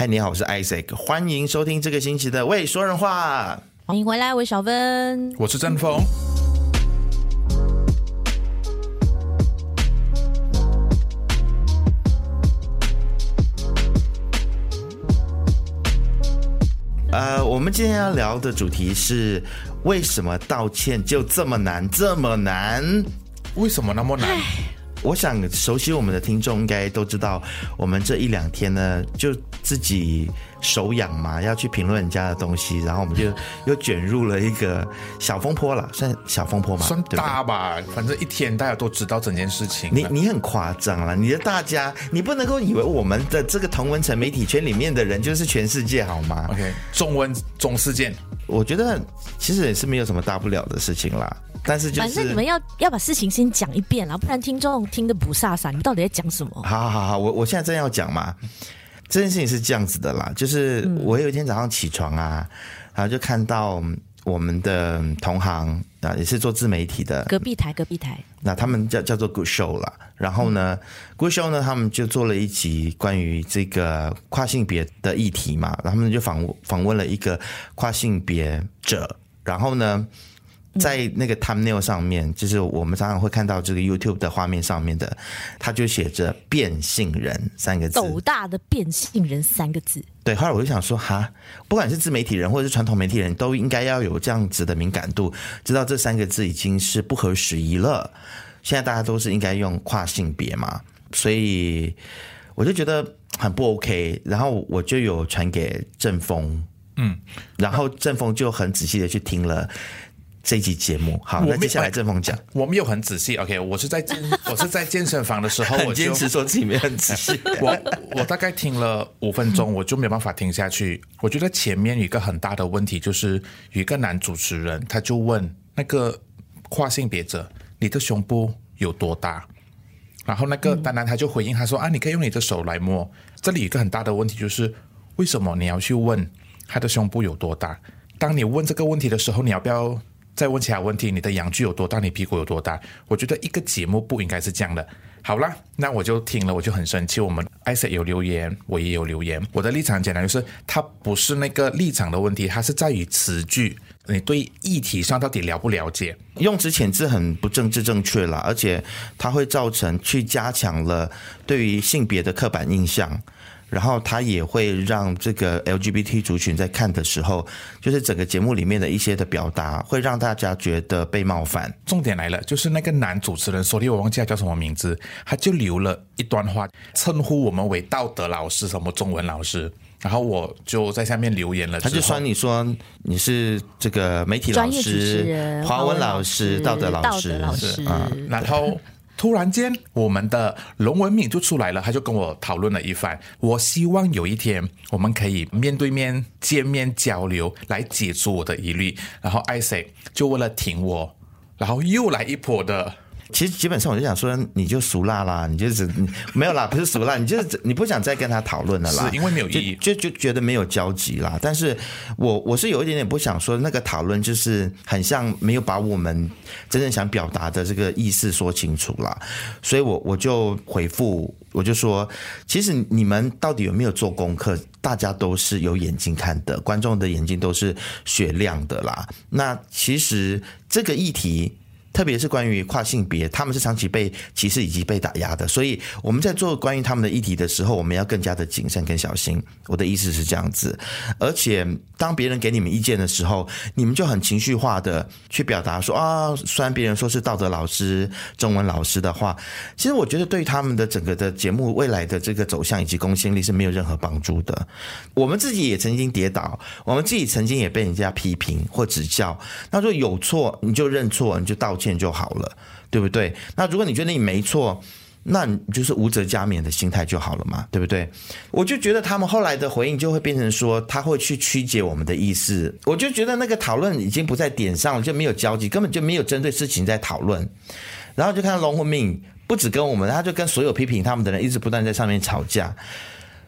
嗨，你好，我是 Isaac，欢迎收听这个星期的喂说人话。欢迎回来，我是小芬，我是郑峰。呃，我们今天要聊的主题是为什么道歉就这么难，这么难？为什么那么难？我想熟悉我们的听众应该都知道，我们这一两天呢，就自己手痒嘛，要去评论人家的东西，然后我们就又卷入了一个小风波了，算小风波吗？算大吧，对对，反正一天大家都知道整件事情。你你很夸张了，你的大家，你不能够以为我们的这个同文层媒体圈里面的人就是全世界好吗？OK，中文中事件，我觉得其实也是没有什么大不了的事情啦。但是就是，反正你们要要把事情先讲一遍，然后不然听众听得不飒飒。你们到底在讲什么？好好好，我我现在正要讲嘛。这件事情是这样子的啦，就是我有一天早上起床啊，嗯、然后就看到我们的同行啊，也是做自媒体的，隔壁台隔壁台。那他们叫叫做 Good Show 啦。然后呢、嗯、Good Show 呢，他们就做了一集关于这个跨性别的议题嘛，然后他们就访访问了一个跨性别者，然后呢。在那个 thumbnail 上面，就是我们常常会看到这个 YouTube 的画面上面的，它就写着“变性人”三个字，斗大的“变性人”三个字。对，后来我就想说，哈，不管是自媒体人或者是传统媒体人都应该要有这样子的敏感度，知道这三个字已经是不合时宜了。现在大家都是应该用跨性别嘛，所以我就觉得很不 OK。然后我就有传给郑峰，嗯，然后郑峰就很仔细的去听了。这一集节目好，那接下来正峰讲，我没有很仔细。OK，我是在健 我是在健身房的时候，我坚持说自己没有很仔细。我我大概听了五分钟，我就没办法听下去。我觉得前面有一个很大的问题，就是有一个男主持人，他就问那个跨性别者：“你的胸部有多大？”然后那个丹丹他就回应他说：“啊，你可以用你的手来摸。”这里有一个很大的问题，就是为什么你要去问他的胸部有多大？当你问这个问题的时候，你要不要？再问其他问题，你的阳具有多大？你屁股有多大？我觉得一个节目不应该是这样的。好了，那我就听了，我就很生气。我们艾 s 有留言，我也有留言。我的立场简单就是，它不是那个立场的问题，它是在于词句，你对议题上到底了不了解？用词遣字很不政治正确了，而且它会造成去加强了对于性别的刻板印象。然后他也会让这个 LGBT 族群在看的时候，就是整个节目里面的一些的表达，会让大家觉得被冒犯。重点来了，就是那个男主持人昨天，我忘记他叫什么名字，他就留了一段话，称呼我们为道德老师，什么中文老师。然后我就在下面留言了，他就说你说你是这个媒体老师、华文老师、道德老师，老师啊，然后。突然间，我们的龙文敏就出来了，他就跟我讨论了一番。我希望有一天我们可以面对面见面交流，来解除我的疑虑。然后艾 C 就为了挺我，然后又来一波的。其实基本上我就想说，你就俗辣啦，你就是没有啦，不是俗辣，你就是你不想再跟他讨论了啦，是因为没有意义，就就，就觉得没有交集啦。但是我我是有一点点不想说，那个讨论就是很像没有把我们真正想表达的这个意思说清楚啦。所以我我就回复，我就说，其实你们到底有没有做功课？大家都是有眼睛看的，观众的眼睛都是雪亮的啦。那其实这个议题。特别是关于跨性别，他们是长期被歧视以及被打压的，所以我们在做关于他们的议题的时候，我们要更加的谨慎跟小心。我的意思是这样子，而且当别人给你们意见的时候，你们就很情绪化的去表达说啊，虽然别人说是道德老师、中文老师的话，其实我觉得对他们的整个的节目未来的这个走向以及公信力是没有任何帮助的。我们自己也曾经跌倒，我们自己曾经也被人家批评或指教，那说有错你就认错，你就道歉就好了，对不对？那如果你觉得你没错，那你就是无责加勉的心态就好了嘛，对不对？我就觉得他们后来的回应就会变成说，他会去曲解我们的意思。我就觉得那个讨论已经不在点上了，就没有交集，根本就没有针对事情在讨论。然后就看到龙文敏不止跟我们，他就跟所有批评他们的人一直不断在上面吵架。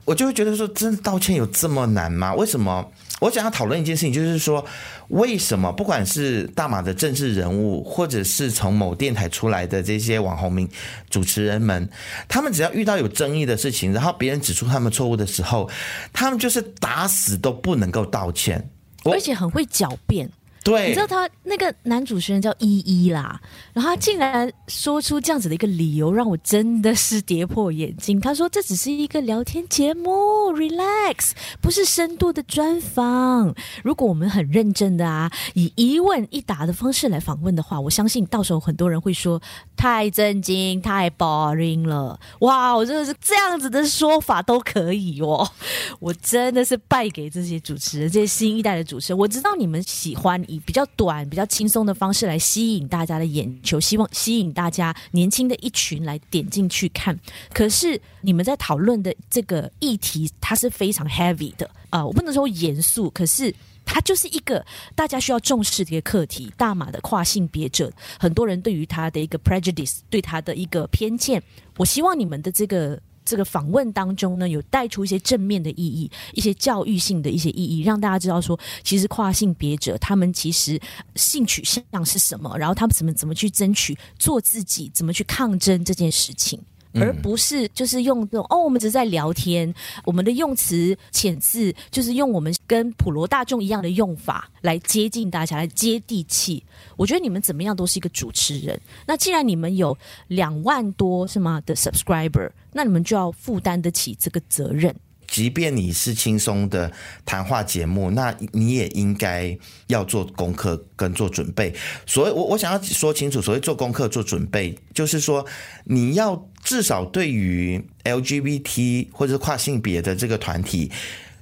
我就会觉得说，真的道歉有这么难吗？为什么？我想要讨论一件事情，就是说，为什么不管是大马的政治人物，或者是从某电台出来的这些网红名主持人们，他们只要遇到有争议的事情，然后别人指出他们错误的时候，他们就是打死都不能够道歉，而且很会狡辩。对，你知道他那个男主持人叫依依啦，然后他竟然说出这样子的一个理由，让我真的是跌破眼镜。他说这只是一个聊天节目，relax，不是深度的专访。如果我们很认真的啊，以一问一答的方式来访问的话，我相信到时候很多人会说太震惊、太 boring 了。哇，我真的是这样子的说法都可以哦，我真的是败给这些主持人，这些新一代的主持人。我知道你们喜欢。以比较短、比较轻松的方式来吸引大家的眼球，希望吸引大家年轻的一群来点进去看。可是你们在讨论的这个议题，它是非常 heavy 的啊、我不能说严肃，可是它就是一个大家需要重视的一个课题。大马的跨性别者，很多人对于他的一个 prejudice，对他的一个偏见。我希望你们的这个。这个访问当中呢，有带出一些正面的意义，一些教育性的一些意义，让大家知道说，其实跨性别者他们其实性取向是什么，然后他们怎么怎么去争取做自己，怎么去抗争这件事情。而不是就是用这种哦，我们只是在聊天，我们的用词遣字就是用我们跟普罗大众一样的用法来接近大家，来接地气。我觉得你们怎么样都是一个主持人。那既然你们有两万多是吗的 subscriber，那你们就要负担得起这个责任。即便你是轻松的谈话节目，那你也应该要做功课跟做准备。所以，我我想要说清楚，所谓做功课、做准备，就是说你要至少对于 LGBT 或者是跨性别的这个团体，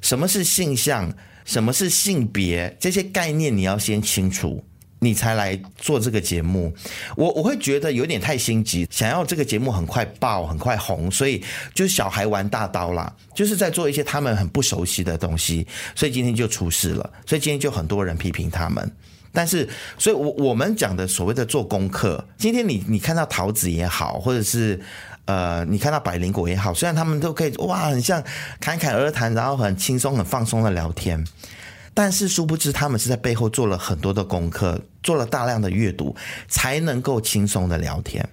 什么是性向，什么是性别，这些概念你要先清楚。你才来做这个节目，我我会觉得有点太心急，想要这个节目很快爆、很快红，所以就是小孩玩大刀啦，就是在做一些他们很不熟悉的东西，所以今天就出事了，所以今天就很多人批评他们。但是，所以我我们讲的所谓的做功课，今天你你看到桃子也好，或者是呃你看到百灵果也好，虽然他们都可以哇，很像侃侃而谈，然后很轻松、很放松的聊天。但是殊不知，他们是在背后做了很多的功课，做了大量的阅读，才能够轻松的聊天。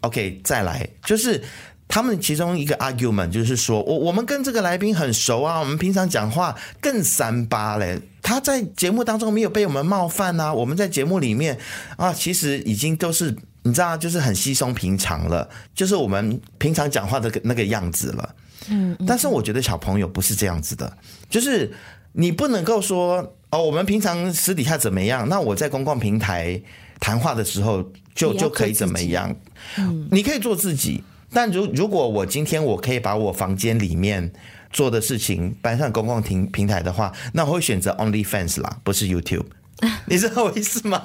OK，再来就是他们其中一个 argument，就是说我我们跟这个来宾很熟啊，我们平常讲话更三八嘞。他在节目当中没有被我们冒犯啊，我们在节目里面啊，其实已经都是你知道，就是很稀松平常了，就是我们平常讲话的那个样子了。嗯，但是我觉得小朋友不是这样子的，就是。你不能够说哦，我们平常私底下怎么样？那我在公共平台谈话的时候就就可以怎么样？嗯，你可以做自己，但如如果我今天我可以把我房间里面做的事情搬上公共平平台的话，那我会选择 OnlyFans 啦，不是 YouTube。你知道我意思吗？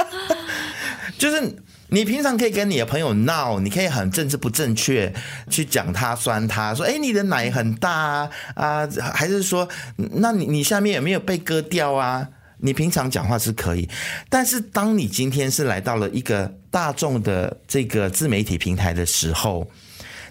就是。你平常可以跟你的朋友闹，你可以很政治不正确去讲他、酸他，说：“哎，你的奶很大啊，啊，还是说，那你你下面有没有被割掉啊？”你平常讲话是可以，但是当你今天是来到了一个大众的这个自媒体平台的时候，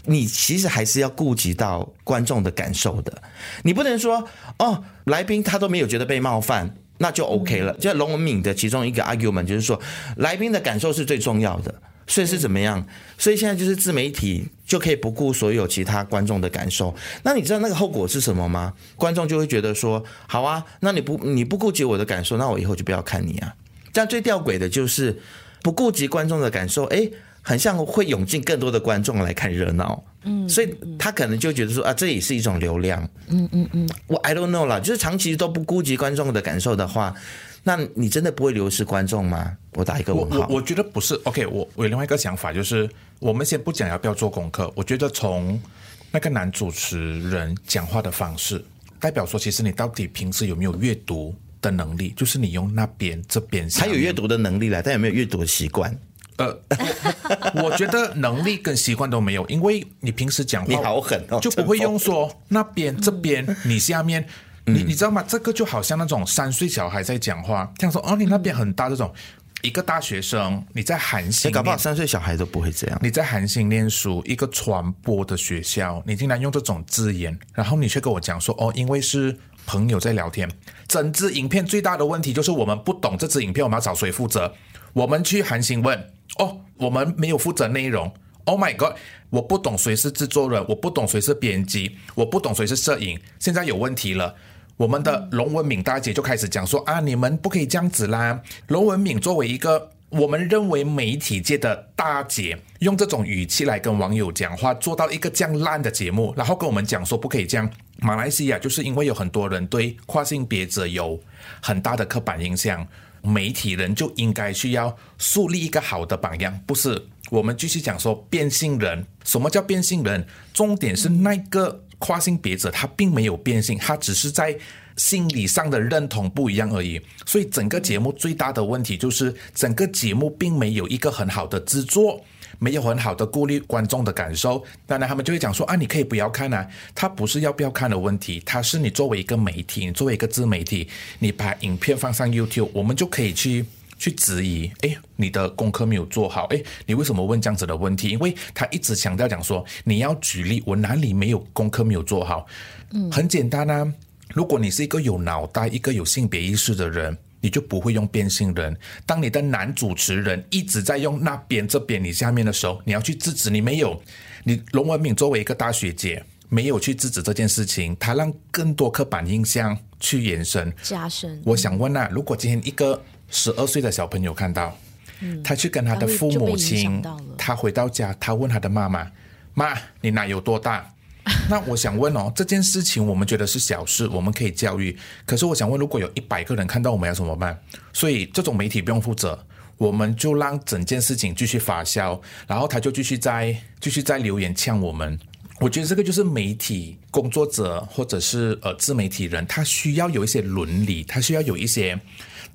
你其实还是要顾及到观众的感受的。你不能说哦，来宾他都没有觉得被冒犯。那就 OK 了。就龙文敏的其中一个 argument 就是说，来宾的感受是最重要的，所以是怎么样？所以现在就是自媒体就可以不顾所有其他观众的感受。那你知道那个后果是什么吗？观众就会觉得说，好啊，那你不你不顾及我的感受，那我以后就不要看你啊。这样最吊诡的就是不顾及观众的感受，诶，很像会涌进更多的观众来看热闹。嗯，所以他可能就觉得说啊，这也是一种流量。嗯嗯嗯，我 I don't know 啦，就是长期都不顾及观众的感受的话，那你真的不会流失观众吗？我打一个问号。我我觉得不是。OK，我我有另外一个想法，就是我们先不讲要不要做功课。我觉得从那个男主持人讲话的方式，代表说其实你到底平时有没有阅读的能力？就是你用那边这边，他有阅读的能力了，但有没有阅读的习惯？呃我，我觉得能力跟习惯都没有，因为你平时讲话你好狠哦，就不会用说那边这边你下面，你你知道吗？这个就好像那种三岁小孩在讲话，这样说哦，你那边很大这种，一个大学生，你在韩星，搞不好三岁小孩都不会这样。你在韩星念书，一个传播的学校，你竟然用这种字眼，然后你却跟我讲说，哦，因为是朋友在聊天。整支影片最大的问题就是我们不懂这支影片，我们要找谁负责？我们去韩星问，哦，我们没有负责内容。Oh my god，我不懂谁是制作人，我不懂谁是编辑，我不懂谁是摄影。现在有问题了。我们的龙文敏大姐就开始讲说啊，你们不可以这样子啦。龙文敏作为一个我们认为媒体界的大姐，用这种语气来跟网友讲话，做到一个这样烂的节目，然后跟我们讲说不可以这样。马来西亚就是因为有很多人对跨性别者有很大的刻板印象，媒体人就应该需要树立一个好的榜样，不是？我们继续讲说变性人，什么叫变性人？重点是那个。跨性别者他并没有变性，他只是在心理上的认同不一样而已。所以整个节目最大的问题就是，整个节目并没有一个很好的制作，没有很好的顾虑观众的感受。当然，他们就会讲说啊，你可以不要看啊。他不是要不要看的问题，他是你作为一个媒体，你作为一个自媒体，你把影片放上 YouTube，我们就可以去。去质疑，哎，你的功课没有做好，哎，你为什么问这样子的问题？因为他一直强调讲说，你要举例，我哪里没有功课没有做好？嗯，很简单啊，如果你是一个有脑袋、一个有性别意识的人，你就不会用变性人。当你的男主持人一直在用那边、这边、你下面的时候，你要去制止，你没有。你龙文敏作为一个大学姐，没有去制止这件事情，他让更多刻板印象去延伸、加深。我想问啊，如果今天一个十二岁的小朋友看到，他去跟他的父母亲，他回到家，他问他的妈妈：“妈，你奶有多大？” 那我想问哦，这件事情我们觉得是小事，我们可以教育。可是我想问，如果有一百个人看到，我们要怎么办？所以这种媒体不用负责，我们就让整件事情继续发酵，然后他就继续在继续在留言呛我们。我觉得这个就是媒体工作者或者是呃自媒体人，他需要有一些伦理，他需要有一些。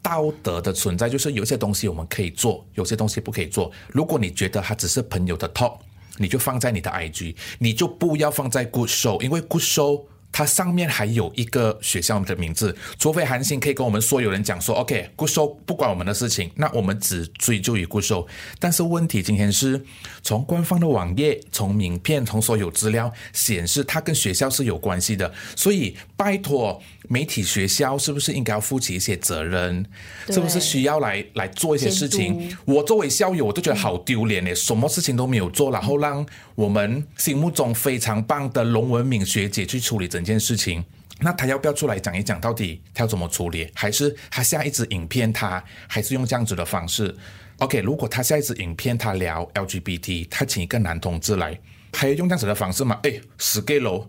道德的存在就是有些东西我们可以做，有些东西不可以做。如果你觉得他只是朋友的托你就放在你的 IG，你就不要放在 Good Show，因为 Good Show。它上面还有一个学校的名字，除非韩信可以跟我们所有人讲说，OK，Good Show 不管我们的事情，那我们只追究于 Good Show。但是问题今天是从官方的网页、从名片、从所有资料显示，它跟学校是有关系的，所以拜托媒体学校是不是应该要负起一些责任？是不是需要来来做一些事情？我作为校友，我都觉得好丢脸诶，什么事情都没有做，然后让我们心目中非常棒的龙文敏学姐去处理整件事情，那他要不要出来讲一讲，到底他要怎么处理？还是他下一支影片他还是用这样子的方式？OK，如果他下一支影片他聊 LGBT，他请一个男同志来，还要用这样子的方式吗？哎，死 gay 咯，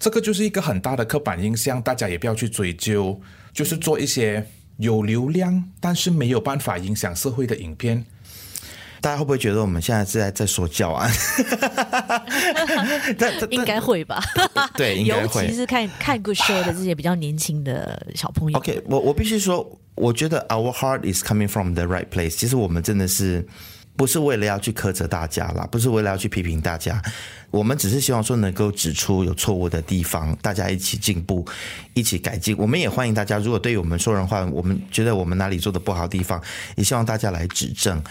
这个就是一个很大的刻板印象，大家也不要去追究，就是做一些有流量但是没有办法影响社会的影片。大家会不会觉得我们现在是在在说教 案？应该会吧？对，应该会。尤其是看看 Good Show 的这些比较年轻的小朋友。OK，我我必须说，我觉得 Our heart is coming from the right place。其实我们真的是不是为了要去苛责大家啦，不是为了要去批评大家，我们只是希望说能够指出有错误的地方，大家一起进步，一起改进。我们也欢迎大家，如果对于我们说人话，我们觉得我们哪里做的不好的地方，也希望大家来指正。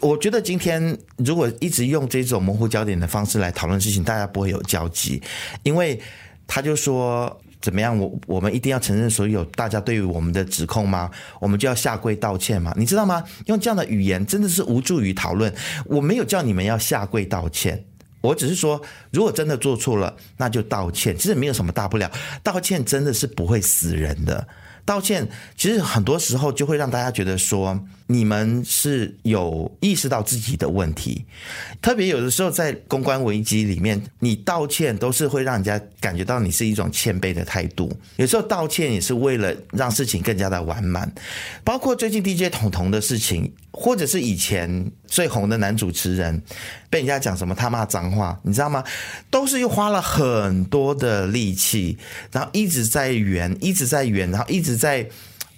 我觉得今天如果一直用这种模糊焦点的方式来讨论事情，大家不会有交集，因为他就说怎么样，我我们一定要承认所有大家对于我们的指控吗？我们就要下跪道歉吗？你知道吗？用这样的语言真的是无助于讨论。我没有叫你们要下跪道歉，我只是说，如果真的做错了，那就道歉，其实没有什么大不了，道歉真的是不会死人的。道歉其实很多时候就会让大家觉得说，你们是有意识到自己的问题，特别有的时候在公关危机里面，你道歉都是会让人家感觉到你是一种谦卑的态度。有时候道歉也是为了让事情更加的完满，包括最近 DJ 彤彤的事情，或者是以前最红的男主持人被人家讲什么他骂脏话，你知道吗？都是又花了很多的力气，然后一直在圆，一直在圆，然后一直在。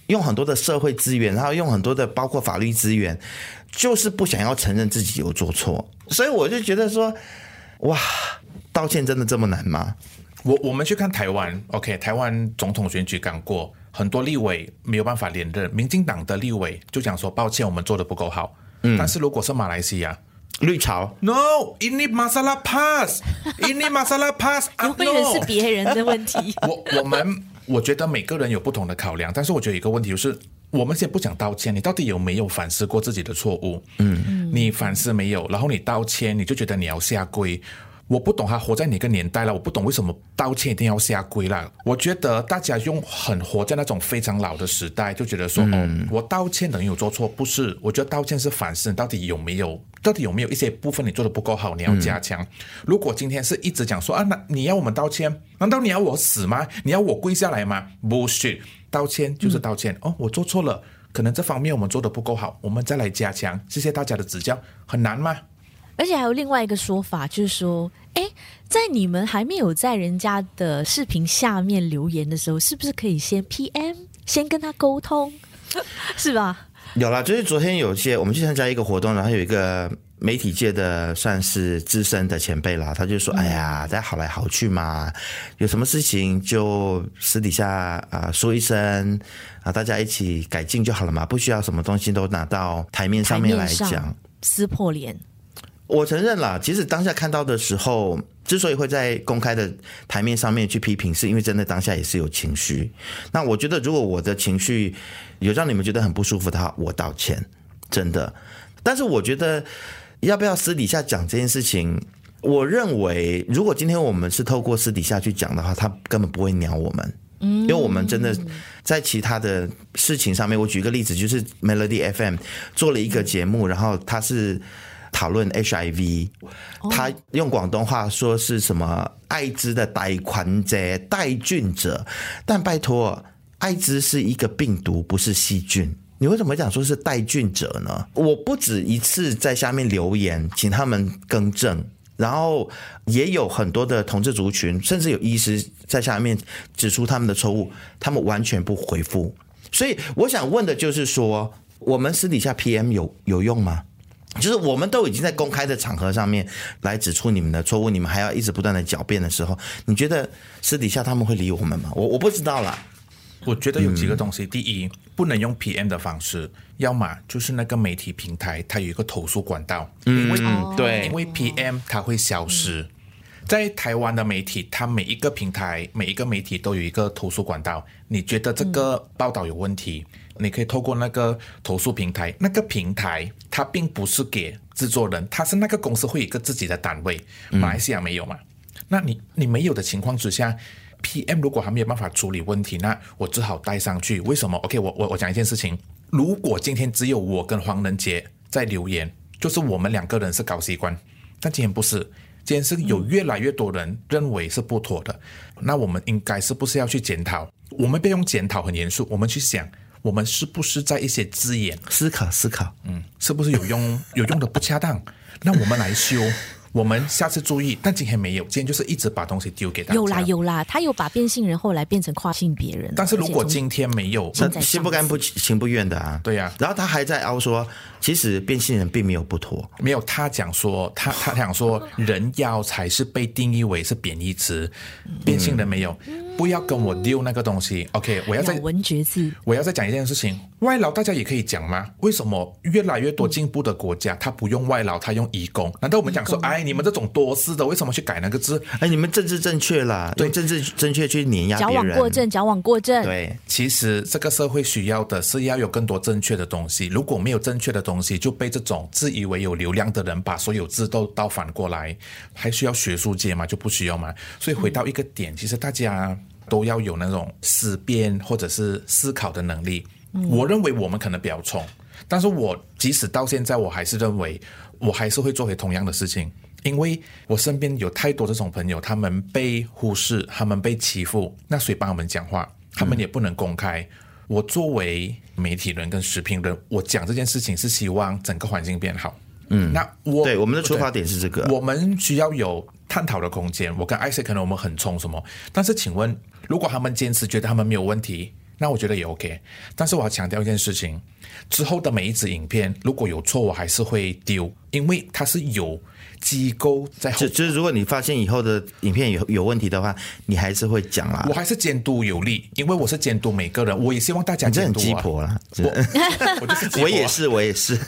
用很多的社会资源，然后用很多的包括法律资源，就是不想要承认自己有做错，所以我就觉得说，哇，道歉真的这么难吗？我我们去看台湾，OK，台湾总统选举刚过，很多立委没有办法连任，民进党的立委就讲说抱歉，我们做的不够好。嗯，但是如果是马来西亚绿潮，No，ini masalah PAS，ini masalah PAS，永远 是别人的问题。我我们我觉得每个人有不同的考量，但是我觉得一个问题就是，我们先不讲道歉，你到底有没有反思过自己的错误？嗯，你反思没有，然后你道歉，你就觉得你要下跪。我不懂他活在哪个年代了，我不懂为什么道歉一定要下跪了。我觉得大家用很活在那种非常老的时代，就觉得说，嗯、哦，我道歉等于有做错，不是？我觉得道歉是反思，到底有没有，到底有没有一些部分你做的不够好，你要加强。嗯、如果今天是一直讲说啊，那你要我们道歉？难道你要我死吗？你要我跪下来吗？不是，道歉就是道歉。嗯、哦，我做错了，可能这方面我们做的不够好，我们再来加强。谢谢大家的指教，很难吗？而且还有另外一个说法，就是说，哎，在你们还没有在人家的视频下面留言的时候，是不是可以先 PM，先跟他沟通，是吧？有啦，就是昨天有些我们去参加一个活动，然后有一个媒体界的算是资深的前辈啦，他就说：“、哎呀，大家好来好去嘛，有什么事情就私底下啊说一声啊，大家一起改进就好了嘛，不需要什么东西都拿到台面上面来讲，撕破脸。”我承认啦，其实当下看到的时候，之所以会在公开的台面上面去批评，是因为真的当下也是有情绪。那我觉得，如果我的情绪有让你们觉得很不舒服的话，我道歉，真的。但是我觉得，要不要私底下讲这件事情？我认为，如果今天我们是透过私底下去讲的话，他根本不会鸟我们，嗯，因为我们真的在其他的事情上面。我举个例子，就是 Melody FM 做了一个节目，然后他是。讨论 HIV，他用广东话说是什么艾滋的带款者、带菌者，但拜托，艾滋是一个病毒，不是细菌。你为什么会讲说是带菌者呢？我不止一次在下面留言，请他们更正，然后也有很多的同志族群，甚至有医师在下面指出他们的错误，他们完全不回复。所以我想问的就是说，我们私底下 PM 有有用吗？就是我们都已经在公开的场合上面来指出你们的错误，你们还要一直不断的狡辩的时候，你觉得私底下他们会理我们吗？我我不知道啦。我觉得有几个东西，第一，不能用 PM 的方式，要么就是那个媒体平台它有一个投诉管道，因为对，因为 PM 它会消失。在台湾的媒体，它每一个平台每一个媒体都有一个投诉管道，你觉得这个报道有问题？你可以透过那个投诉平台，那个平台它并不是给制作人，它是那个公司会有一个自己的单位。马来西亚没有嘛？嗯、那你你没有的情况之下，PM 如果还没有办法处理问题，那我只好带上去。为什么？OK，我我我讲一件事情，如果今天只有我跟黄仁杰在留言，就是我们两个人是搞习惯，但今天不是，今天是有越来越多人认为是不妥的，嗯、那我们应该是不是要去检讨？我们不用检讨很严肃，我们去想。我们是不是在一些字眼思考思考？嗯，是不是有用有用的不恰当？那我们来修。我们下次注意，但今天没有，今天就是一直把东西丢给大家。有啦有啦，他有把变性人后来变成跨性别人。但是如果今天没有，心不甘不情不愿的啊。对呀、啊，然后他还在凹说，其实变性人并没有不妥，没有。他讲说，他他讲说，人妖才是被定义为是贬义词，变性人没有。不要跟我丢那个东西。OK，我要再文嚼字，我要再讲一件事情。外劳大家也可以讲吗？为什么越来越多进步的国家，他不用外劳，他用移工？难道我们讲说，哎，你们这种多事的，为什么去改那个字？哎，你们政治正确啦，对，政治正确去碾压别人，矫枉过正，矫枉过正。对，其实这个社会需要的是要有更多正确的东西。如果没有正确的东西，就被这种自以为有流量的人把所有字都倒反过来，还需要学术界嘛？就不需要嘛？所以回到一个点，其实大家都要有那种思辨或者是思考的能力。我认为我们可能比较冲，但是我即使到现在，我还是认为我还是会做回同样的事情，因为我身边有太多这种朋友，他们被忽视，他们被欺负，那谁帮我们讲话？他们也不能公开。我作为媒体人跟时评人，我讲这件事情是希望整个环境变好。嗯，那我对我们的出发点是这个，我们需要有探讨的空间。我跟艾 C 可能我们很冲什么，但是请问，如果他们坚持觉得他们没有问题？那我觉得也 OK。但是我要强调一件事情，之后的每一支影片如果有错，我还是会丢，因为它是有。机构在后，就就是如果你发现以后的影片有有问题的话，你还是会讲啦。我还是监督有力，因为我是监督每个人，我也希望大家监督、啊。鸡婆啦，我我就是我也是，我也是。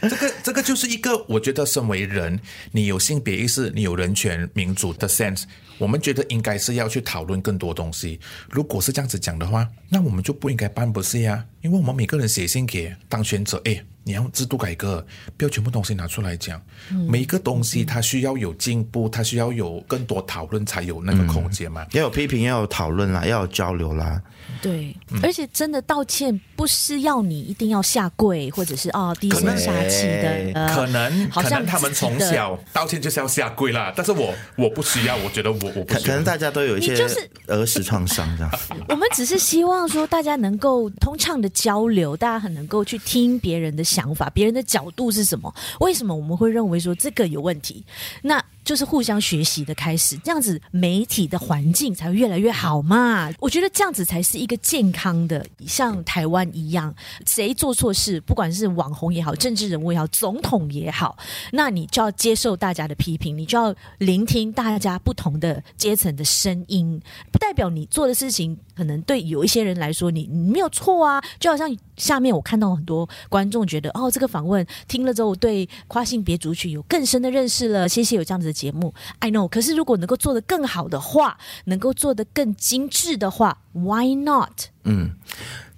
这个这个就是一个，我觉得身为人，你有性别意识，你有人权民主的 sense，我们觉得应该是要去讨论更多东西。如果是这样子讲的话，那我们就不应该办不是呀？因为我们每个人写信给当选者，哎。你要制度改革，不要全部东西拿出来讲。嗯、每一个东西它需要有进步，它需要有更多讨论才有那个空间嘛。嗯、要有批评，要有讨论啦，要有交流啦。对，嗯、而且真的道歉不是要你一定要下跪，或者是哦低声下气的。可能好像他们从小道歉就是要下跪啦，但是我我不需要，我觉得我我不需要。可能大家都有一些就是儿时创伤这样。我们只是希望说大家能够通畅的交流，大家很能够去听别人的。想法，别人的角度是什么？为什么我们会认为说这个有问题？那就是互相学习的开始，这样子媒体的环境才会越来越好嘛。我觉得这样子才是一个健康的，像台湾一样，谁做错事，不管是网红也好，政治人物也好，总统也好，那你就要接受大家的批评，你就要聆听大家不同的阶层的声音，不代表你做的事情可能对有一些人来说你你没有错啊。就好像下面我看到很多观众觉得，哦，这个访问听了之后，对跨性别族群有更深的认识了。谢谢有这样子的节目，I know。可是如果能够做得更好的话，能够做得更精致的话，Why not？嗯，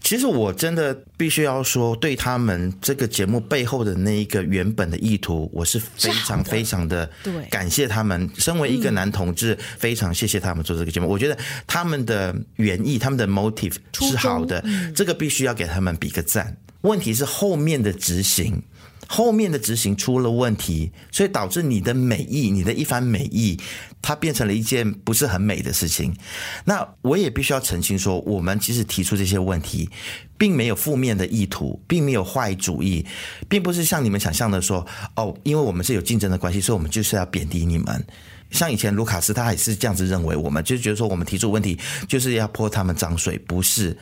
其实我真的必须要说，对他们这个节目背后的那一个原本的意图，我是非常非常的感谢他们。身为一个男同志，非常谢谢他们做这个节目。我觉得他们的原意，他们的 motive 是好的，这个必须要给他们比个赞。问题是后面的执行。后面的执行出了问题，所以导致你的美意，你的一番美意，它变成了一件不是很美的事情。那我也必须要澄清说，我们其实提出这些问题，并没有负面的意图，并没有坏主意，并不是像你们想象的说，哦，因为我们是有竞争的关系，所以我们就是要贬低你们。像以前卢卡斯他也是这样子认为，我们就觉得说，我们提出问题就是要泼他们脏水，不是。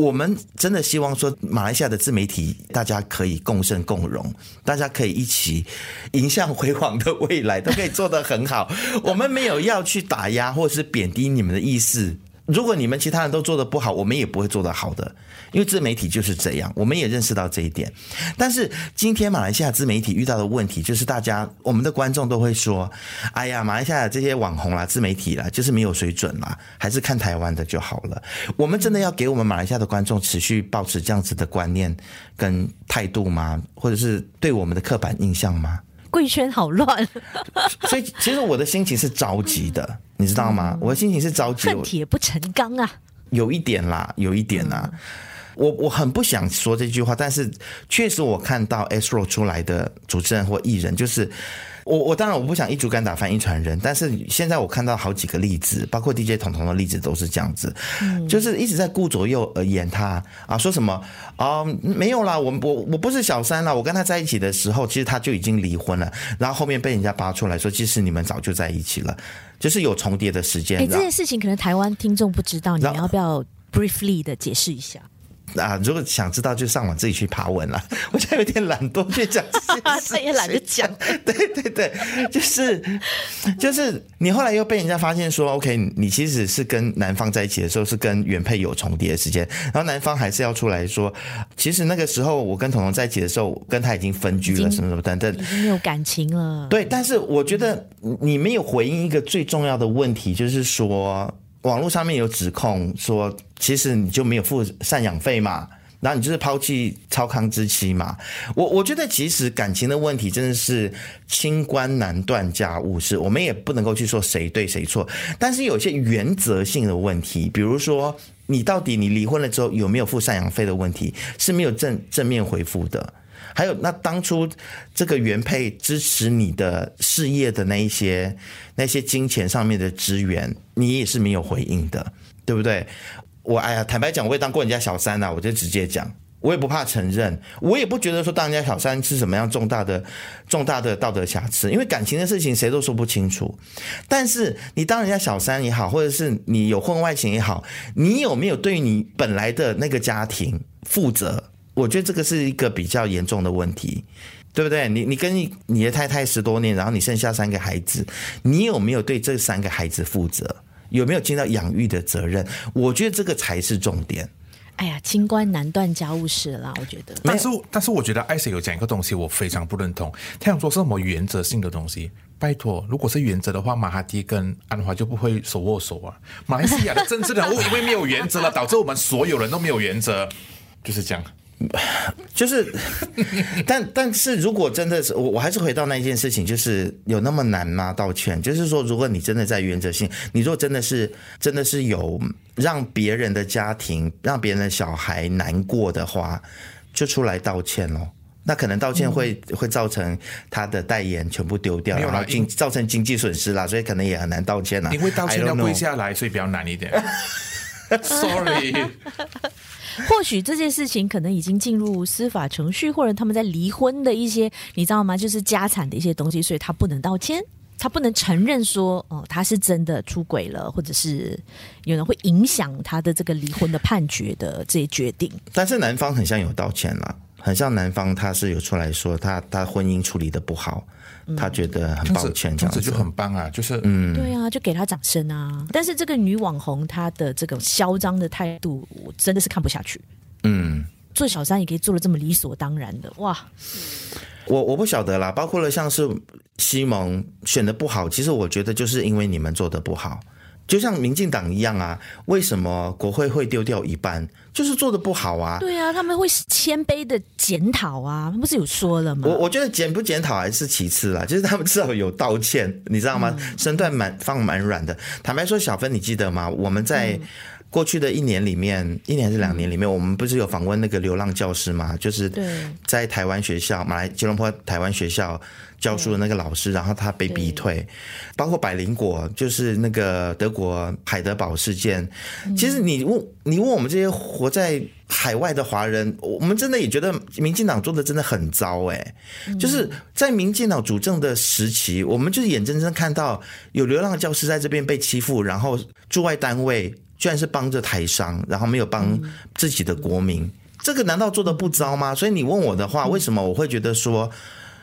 我们真的希望说，马来西亚的自媒体大家可以共生共荣，大家可以一起迎向辉煌的未来，都可以做得很好。我们没有要去打压或是贬低你们的意思。如果你们其他人都做得不好，我们也不会做得好的，因为自媒体就是这样。我们也认识到这一点。但是今天马来西亚自媒体遇到的问题，就是大家我们的观众都会说：“哎呀，马来西亚这些网红啦、自媒体啦，就是没有水准啦，还是看台湾的就好了。”我们真的要给我们马来西亚的观众持续保持这样子的观念跟态度吗？或者是对我们的刻板印象吗？贵圈好乱，所以其实我的心情是着急的，你知道吗？我的心情是着急，恨铁不成钢啊，有一点啦，有一点啦。我我很不想说这句话，但是确实我看到 Astro 出来的主持人或艺人就是。我我当然我不想一竹竿打翻一船人，但是现在我看到好几个例子，包括 DJ 彤彤的例子都是这样子，嗯、就是一直在顾左右而言他啊，说什么啊、呃、没有啦，我我我不是小三啦，我跟他在一起的时候，其实他就已经离婚了，然后后面被人家扒出来说，其实你们早就在一起了，就是有重叠的时间。哎、欸，这件事情可能台湾听众不知道，你要不要 briefly 的解释一下？啊，如果想知道，就上网自己去爬文了。我现在有点懒惰，去讲这些，也懒得讲。对对对，就是就是，你后来又被人家发现说，OK，你其实是跟男方在一起的时候是跟原配有重叠的时间，然后男方还是要出来说，其实那个时候我跟彤彤在一起的时候，跟他已经分居了，什么什么等等，已经没有感情了。对，但是我觉得你没有回应一个最重要的问题，就是说。网络上面有指控说，其实你就没有付赡养费嘛，然后你就是抛弃超康之妻嘛。我我觉得其实感情的问题真的是清官难断家务事，我们也不能够去说谁对谁错，但是有些原则性的问题，比如说你到底你离婚了之后有没有付赡养费的问题，是没有正正面回复的。还有，那当初这个原配支持你的事业的那一些那些金钱上面的资源，你也是没有回应的，对不对？我哎呀，坦白讲，我也当过人家小三呐、啊，我就直接讲，我也不怕承认，我也不觉得说当人家小三是什么样重大的重大的道德瑕疵，因为感情的事情谁都说不清楚。但是你当人家小三也好，或者是你有婚外情也好，你有没有对你本来的那个家庭负责？我觉得这个是一个比较严重的问题，对不对？你你跟你的太太十多年，然后你剩下三个孩子，你有没有对这三个孩子负责？有没有尽到养育的责任？我觉得这个才是重点。哎呀，清官难断家务事啦，我觉得。但是，但是我觉得艾 Sir 有讲一个东西，我非常不认同。他想说是什么原则性的东西？拜托，如果是原则的话，马哈蒂跟安华就不会手握手啊。马来西亚的政治人物因为没有原则了，导致我们所有人都没有原则，就是这样。就是，但但是如果真的是我，我还是回到那一件事情，就是有那么难吗？道歉，就是说，如果你真的在原则性，你如果真的是真的是有让别人的家庭、让别人的小孩难过的话，就出来道歉咯。那可能道歉会、嗯、会造成他的代言全部丢掉，然后经造成经济损失啦，所以可能也很难道歉啦。因为道歉要跪下来，所以比较难一点。Sorry。或许这件事情可能已经进入司法程序，或者他们在离婚的一些，你知道吗？就是家产的一些东西，所以他不能道歉，他不能承认说，哦，他是真的出轨了，或者是有人会影响他的这个离婚的判决的这些决定。但是男方很像有道歉了，很像男方他是有出来说他他婚姻处理的不好。他觉得很抱歉，这样子就很棒啊！就是嗯，对啊，就给他掌声啊！但是这个女网红她的这个嚣张的态度，我真的是看不下去。嗯，做小三也可以做的这么理所当然的哇！我我不晓得啦，包括了像是西蒙选的不好，其实我觉得就是因为你们做的不好。就像民进党一样啊，为什么国会会丢掉一半？就是做的不好啊。对啊，他们会谦卑的检讨啊，不是有说了吗？我我觉得检不检讨还是其次啦，就是他们至少有道歉，你知道吗？嗯、身段蛮放蛮软的。坦白说，小芬，你记得吗？我们在过去的一年里面，一年还是两年里面，我们不是有访问那个流浪教师吗？就是在台湾学校，马来吉隆坡台湾学校。教书的那个老师，然后他被逼退，包括百灵果，就是那个德国海德堡事件。其实你问你问我们这些活在海外的华人，我们真的也觉得民进党做的真的很糟哎。就是在民进党主政的时期，我们就是眼睁睁看到有流浪教师在这边被欺负，然后驻外单位居然是帮着台商，然后没有帮自己的国民，这个难道做的不糟吗？所以你问我的话，为什么我会觉得说？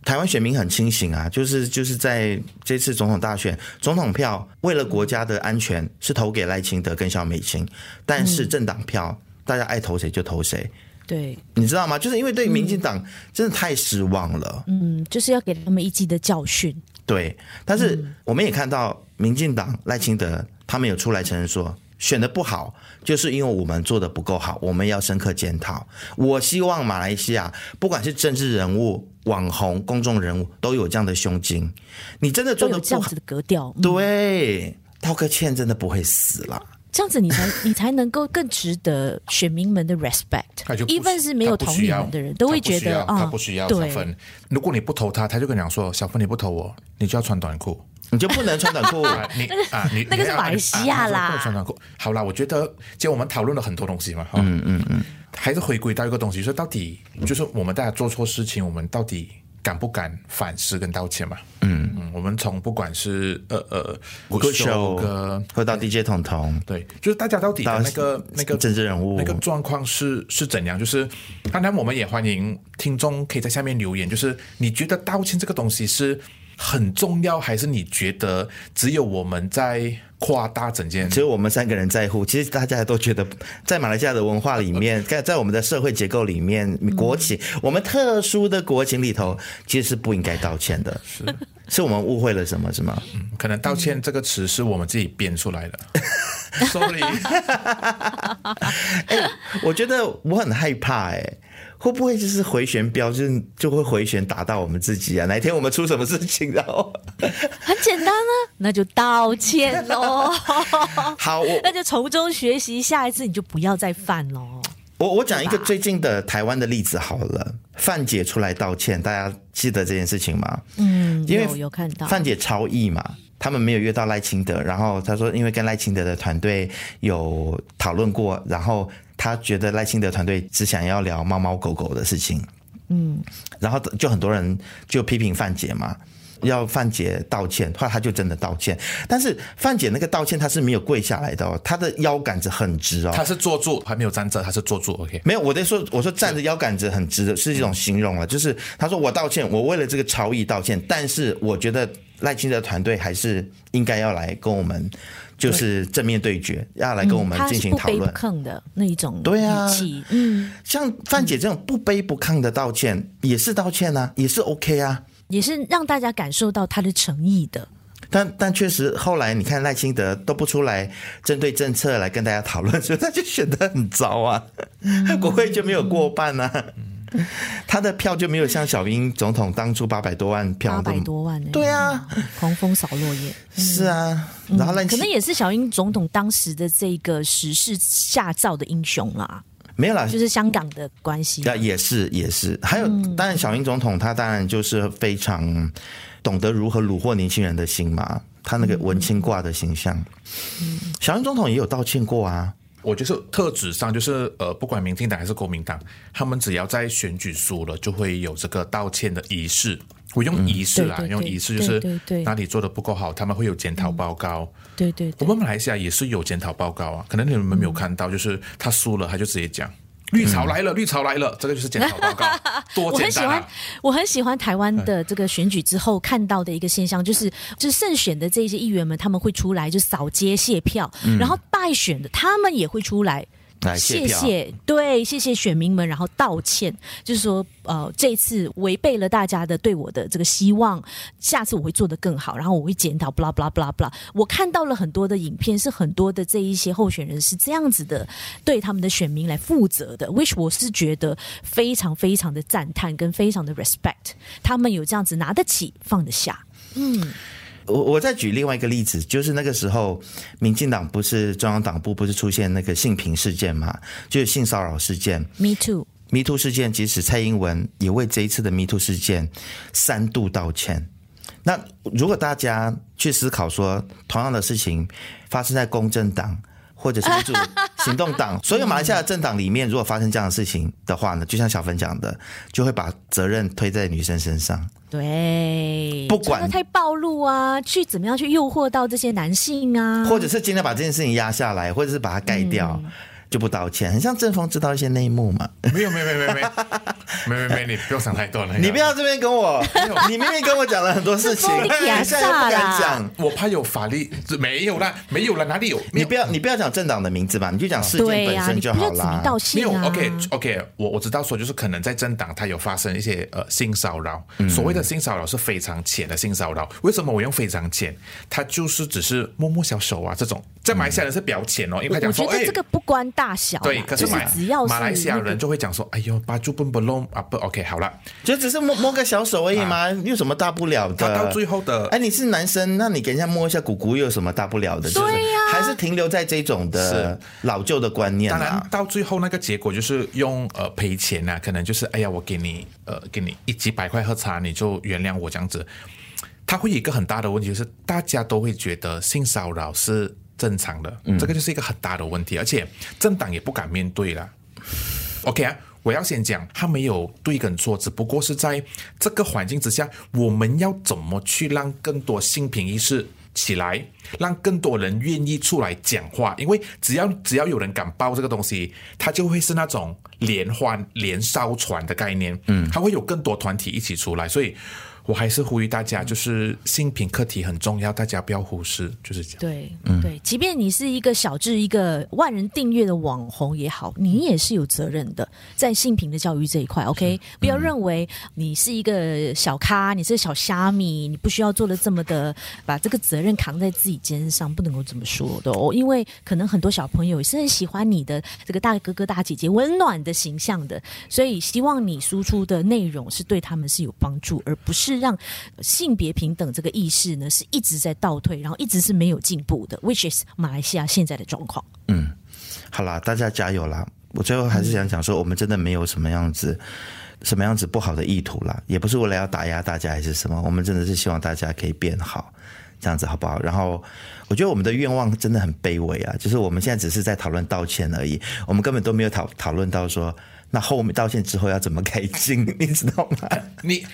台湾选民很清醒啊，就是就是在这次总统大选，总统票为了国家的安全是投给赖清德跟小美琴，但是政党票大家爱投谁就投谁。对，你知道吗？就是因为对民进党真的太失望了。嗯，就是要给他们一记的教训。对，但是我们也看到民进党赖清德他们有出来承认说。选的不好，就是因为我们做的不够好，我们要深刻检讨。我希望马来西亚不管是政治人物、网红、公众人物，都有这样的胸襟。你真的做的不好，这样子的格调，嗯、对，道个歉真的不会死了。这样子你才你才能够更值得选民们的 respect。even 是没有投你们的人都会觉得他不需要小芬。如果你不投他，他就跟你讲说：“小芬，你不投我，你就要穿短裤。”你就不能穿短裤？你 啊，你 那个是马来西亚啦。不能穿短裤。好啦，我觉得，其实我们讨论了很多东西嘛，哈，嗯嗯嗯，还是回归到一个东西，说到底，就是我们大家做错事情，我们到底敢不敢反思跟道歉嘛？嗯嗯，我们从不管是呃呃，歌手歌，或到 DJ 彤彤，对，就是大家到底的那个那个政治人物那个状况是是怎样？就是当然，我们也欢迎听众可以在下面留言，就是你觉得道歉这个东西是？很重要，还是你觉得只有我们在夸大整件？只有我们三个人在乎。其实大家都觉得，在马来西亚的文化里面，在 在我们的社会结构里面，国情，我们特殊的国情里头，其实是不应该道歉的。是，是我们误会了什么？是吗？嗯，可能道歉这个词是我们自己编出来的。Sorry。哎，我觉得我很害怕，哎。会不会就是回旋镖，就是就会回旋打到我们自己啊？哪天我们出什么事情，然后 很简单啊，那就道歉喽。好，我 那就从中学习，下一次你就不要再犯喽。我我讲一个最近的台湾的例子好了，范姐出来道歉，大家记得这件事情吗？嗯，因为有有看到范姐超意嘛，他们没有约到赖清德，然后他说因为跟赖清德的团队有讨论过，然后。他觉得赖清德团队只想要聊猫猫狗狗的事情，嗯，然后就很多人就批评范姐嘛。要范姐道歉，后来他就真的道歉。但是范姐那个道歉，她是没有跪下来的哦，他的腰杆子很直哦。她是坐住，还没有站着，她是坐住。OK，没有，我在说，我说站着腰杆子很直的是一种形容了，就是她说我道歉，我为了这个朝意道歉，但是我觉得赖清德团队还是应该要来跟我们就是正面对决，对要来跟我们进行讨论。不卑不亢的那一种对啊，嗯，像范姐这种不卑不亢的道歉也是道歉啊，也是 OK 啊。也是让大家感受到他的诚意的，但但确实后来你看赖清德都不出来针对政策来跟大家讨论，所以他就选得很糟啊，嗯、国会就没有过半啊，嗯、他的票就没有像小英总统当初八百多万票，八百多万，对啊，狂风扫落叶，嗯、是啊，然后可能也是小英总统当时的这个时势下造的英雄啦。没有啦，就是香港的关系。也是也是，还有，嗯、当然小英总统他当然就是非常懂得如何虏获年轻人的心嘛，他那个文青挂的形象。嗯、小英总统也有道歉过啊。我就是特指上，就是呃，不管民进党还是国民党，他们只要在选举输了，就会有这个道歉的仪式。我用仪式啊，嗯、用仪式就是哪里做的不够好，他们会有检讨报告。对对，我们马来西亚也是有检讨报告啊，可能你们没有看到，就是他输了，他就直接讲绿潮来了，绿潮来了，这个就是检讨报告。多简单啊！我很喜欢，我很喜欢台湾的这个选举之后看到的一个现象，就是就是胜选的这些议员们，他们会出来就扫街谢票，然后败选的他们也会出来。谢谢，对，谢谢选民们，然后道歉，就是说，呃，这次违背了大家的对我的这个希望，下次我会做得更好，然后我会检讨，blah blah blah blah。我看到了很多的影片，是很多的这一些候选人是这样子的，对他们的选民来负责的，which 我是觉得非常非常的赞叹，跟非常的 respect，他们有这样子拿得起放得下，嗯。我我再举另外一个例子，就是那个时候，民进党不是中央党部不是出现那个性平事件嘛，就是性骚扰事件。Me too，Me too 事件，即使蔡英文也为这一次的 Me too 事件三度道歉。那如果大家去思考说，同样的事情发生在公正党或者是民主行动党，所有马来西亚的政党里面，如果发生这样的事情的话呢，就像小芬讲的，就会把责任推在女生身上。对，不管太暴露啊，去怎么样去诱惑到这些男性啊，或者是今天把这件事情压下来，或者是把它盖掉。嗯就不道歉，很像正风知道一些内幕嘛？没有没有没有没有没有没有没有，你不要想太多了。你不要这边跟我，你明明跟我讲了很多事情，你现在又不敢讲，我怕有法律，没有啦，没有了，哪里有？你不要你不要讲政党的名字吧，你就讲事件本身就好了。没有，OK OK，我我知道说就是可能在政党它有发生一些呃性骚扰，所谓的性骚扰是非常浅的性骚扰。为什么我用非常浅？它就是只是摸摸小手啊这种，在马来西亚人是比较浅哦，因为他讲说，哎这个不关。大小对，可是马马来西亚人就会讲说：“哎呦，把猪蹦不弄啊不 OK 好了，就只是摸摸个小手而已嘛，有什么大不了的？到最后的，哎，你是男生，那你给人家摸一下鼓鼓，又有什么大不了的？对呀，还是停留在这种的老旧的观念。当然，到最后那个结果就是用呃赔钱呐，可能就是哎呀，我给你呃给你一几百块喝茶，你就原谅我这样子。他会有一个很大的问题，就是大家都会觉得性骚扰是。正常的，这个就是一个很大的问题，而且政党也不敢面对了。OK 啊，我要先讲，他没有对跟错，只不过是在这个环境之下，我们要怎么去让更多性平意识起来，让更多人愿意出来讲话？因为只要只要有人敢报这个东西，它就会是那种连环连烧船的概念。嗯，它会有更多团体一起出来，所以。我还是呼吁大家，就是性品课题很重要，大家不要忽视，就是这样。对，嗯，对，即便你是一个小至一个万人订阅的网红也好，你也是有责任的，在性品的教育这一块，OK，不要认为你是一个小咖，你是小虾米，你不需要做的这么的，把这个责任扛在自己肩上，不能够这么说的哦，因为可能很多小朋友也是很喜欢你的这个大哥哥大姐姐温暖的形象的，所以希望你输出的内容是对他们是有帮助，而不是。让性别平等这个意识呢，是一直在倒退，然后一直是没有进步的，which is 马来西亚现在的状况。嗯，好啦，大家加油啦！我最后还是想讲说，我们真的没有什么样子、什么样子不好的意图啦，也不是为了要打压大家还是什么，我们真的是希望大家可以变好。这样子好不好？然后我觉得我们的愿望真的很卑微啊，就是我们现在只是在讨论道歉而已，我们根本都没有讨讨论到说。那后面道歉之后要怎么改进，你知道吗？你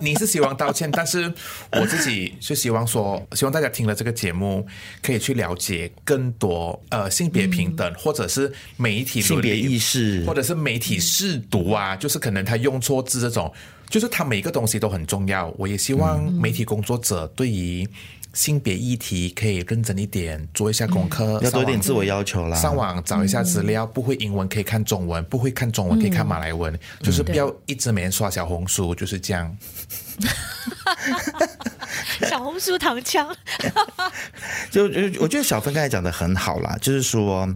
你是希望道歉，但是我自己是希望说，希望大家听了这个节目可以去了解更多呃性别平等，嗯、或者是媒体性别意识，或者是媒体试读啊，就是可能他用错字这种，就是他每一个东西都很重要。我也希望媒体工作者对于。性别议题可以认真一点，做一下功课，嗯、要多点自我要求啦。上网找一下资料，嗯、不会英文可以看中文，不会看中文可以看马来文，嗯、就是不要一直每天刷小红书，就是这样。小红书躺枪，就就我觉得小芬刚才讲的很好啦，就是说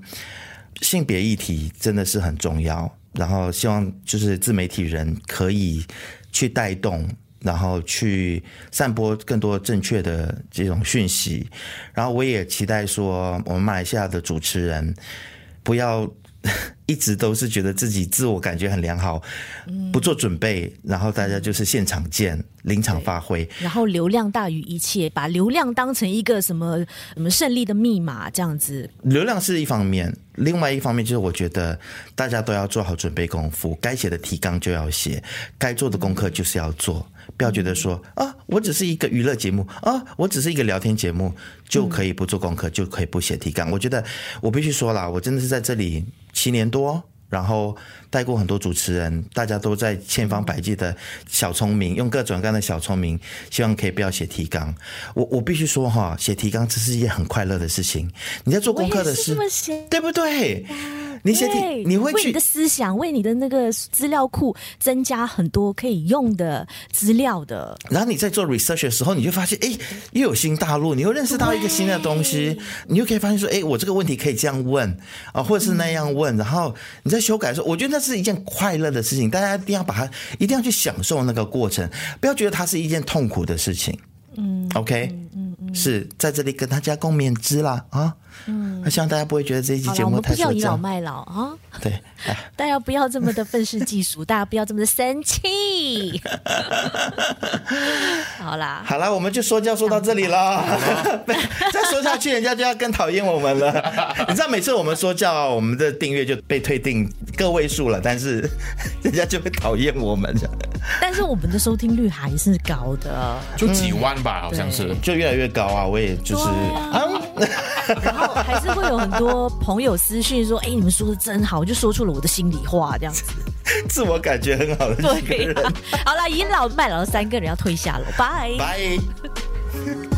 性别议题真的是很重要，然后希望就是自媒体人可以去带动。然后去散播更多正确的这种讯息，然后我也期待说，我们马来西亚的主持人不要一直都是觉得自己自我感觉很良好，不做准备，然后大家就是现场见，临场发挥，然后流量大于一切，把流量当成一个什么什么胜利的密码这样子。流量是一方面，另外一方面就是我觉得大家都要做好准备功夫，该写的提纲就要写，该做的功课就是要做。不要觉得说啊，我只是一个娱乐节目啊，我只是一个聊天节目，就可以不做功课，就可以不写提纲。我觉得我必须说了，我真的是在这里七年多，然后带过很多主持人，大家都在千方百计的小聪明，用各种各样的小聪明，希望可以不要写提纲。我我必须说哈，写提纲这是一件很快乐的事情。你在做功课的时候，对不对？你写题，你会去为你的思想，为你的那个资料库增加很多可以用的资料的。然后你在做 research 的时候，你就发现，哎，又有新大陆，你又认识到一个新的东西，你又可以发现说，哎，我这个问题可以这样问啊，或者是那样问。然后你在修改的时候，我觉得那是一件快乐的事情，大家一定要把它，一定要去享受那个过程，不要觉得它是一件痛苦的事情。嗯，OK，嗯嗯，嗯是在这里跟大家共勉之啦啊。嗯，那希望大家不会觉得这一期节目太说教。我们不要倚老卖老啊！对，大家不要这么的愤世嫉俗，大家不要这么的生气。好啦，好啦，我们就说教说到这里了。再说下去，人家就要更讨厌我们了。你知道，每次我们说教啊，我们的订阅就被退订个位数了，但是人家就会讨厌我们。但是我们的收听率还是高的，就几万吧，好像是，就越来越高啊！我也就是啊。然后还是会有很多朋友私讯说：“哎，你们说的真好，我就说出了我的心里话，这样子，自我感觉很好的。”对，好了，倚老卖老的三个人要退下了，拜拜。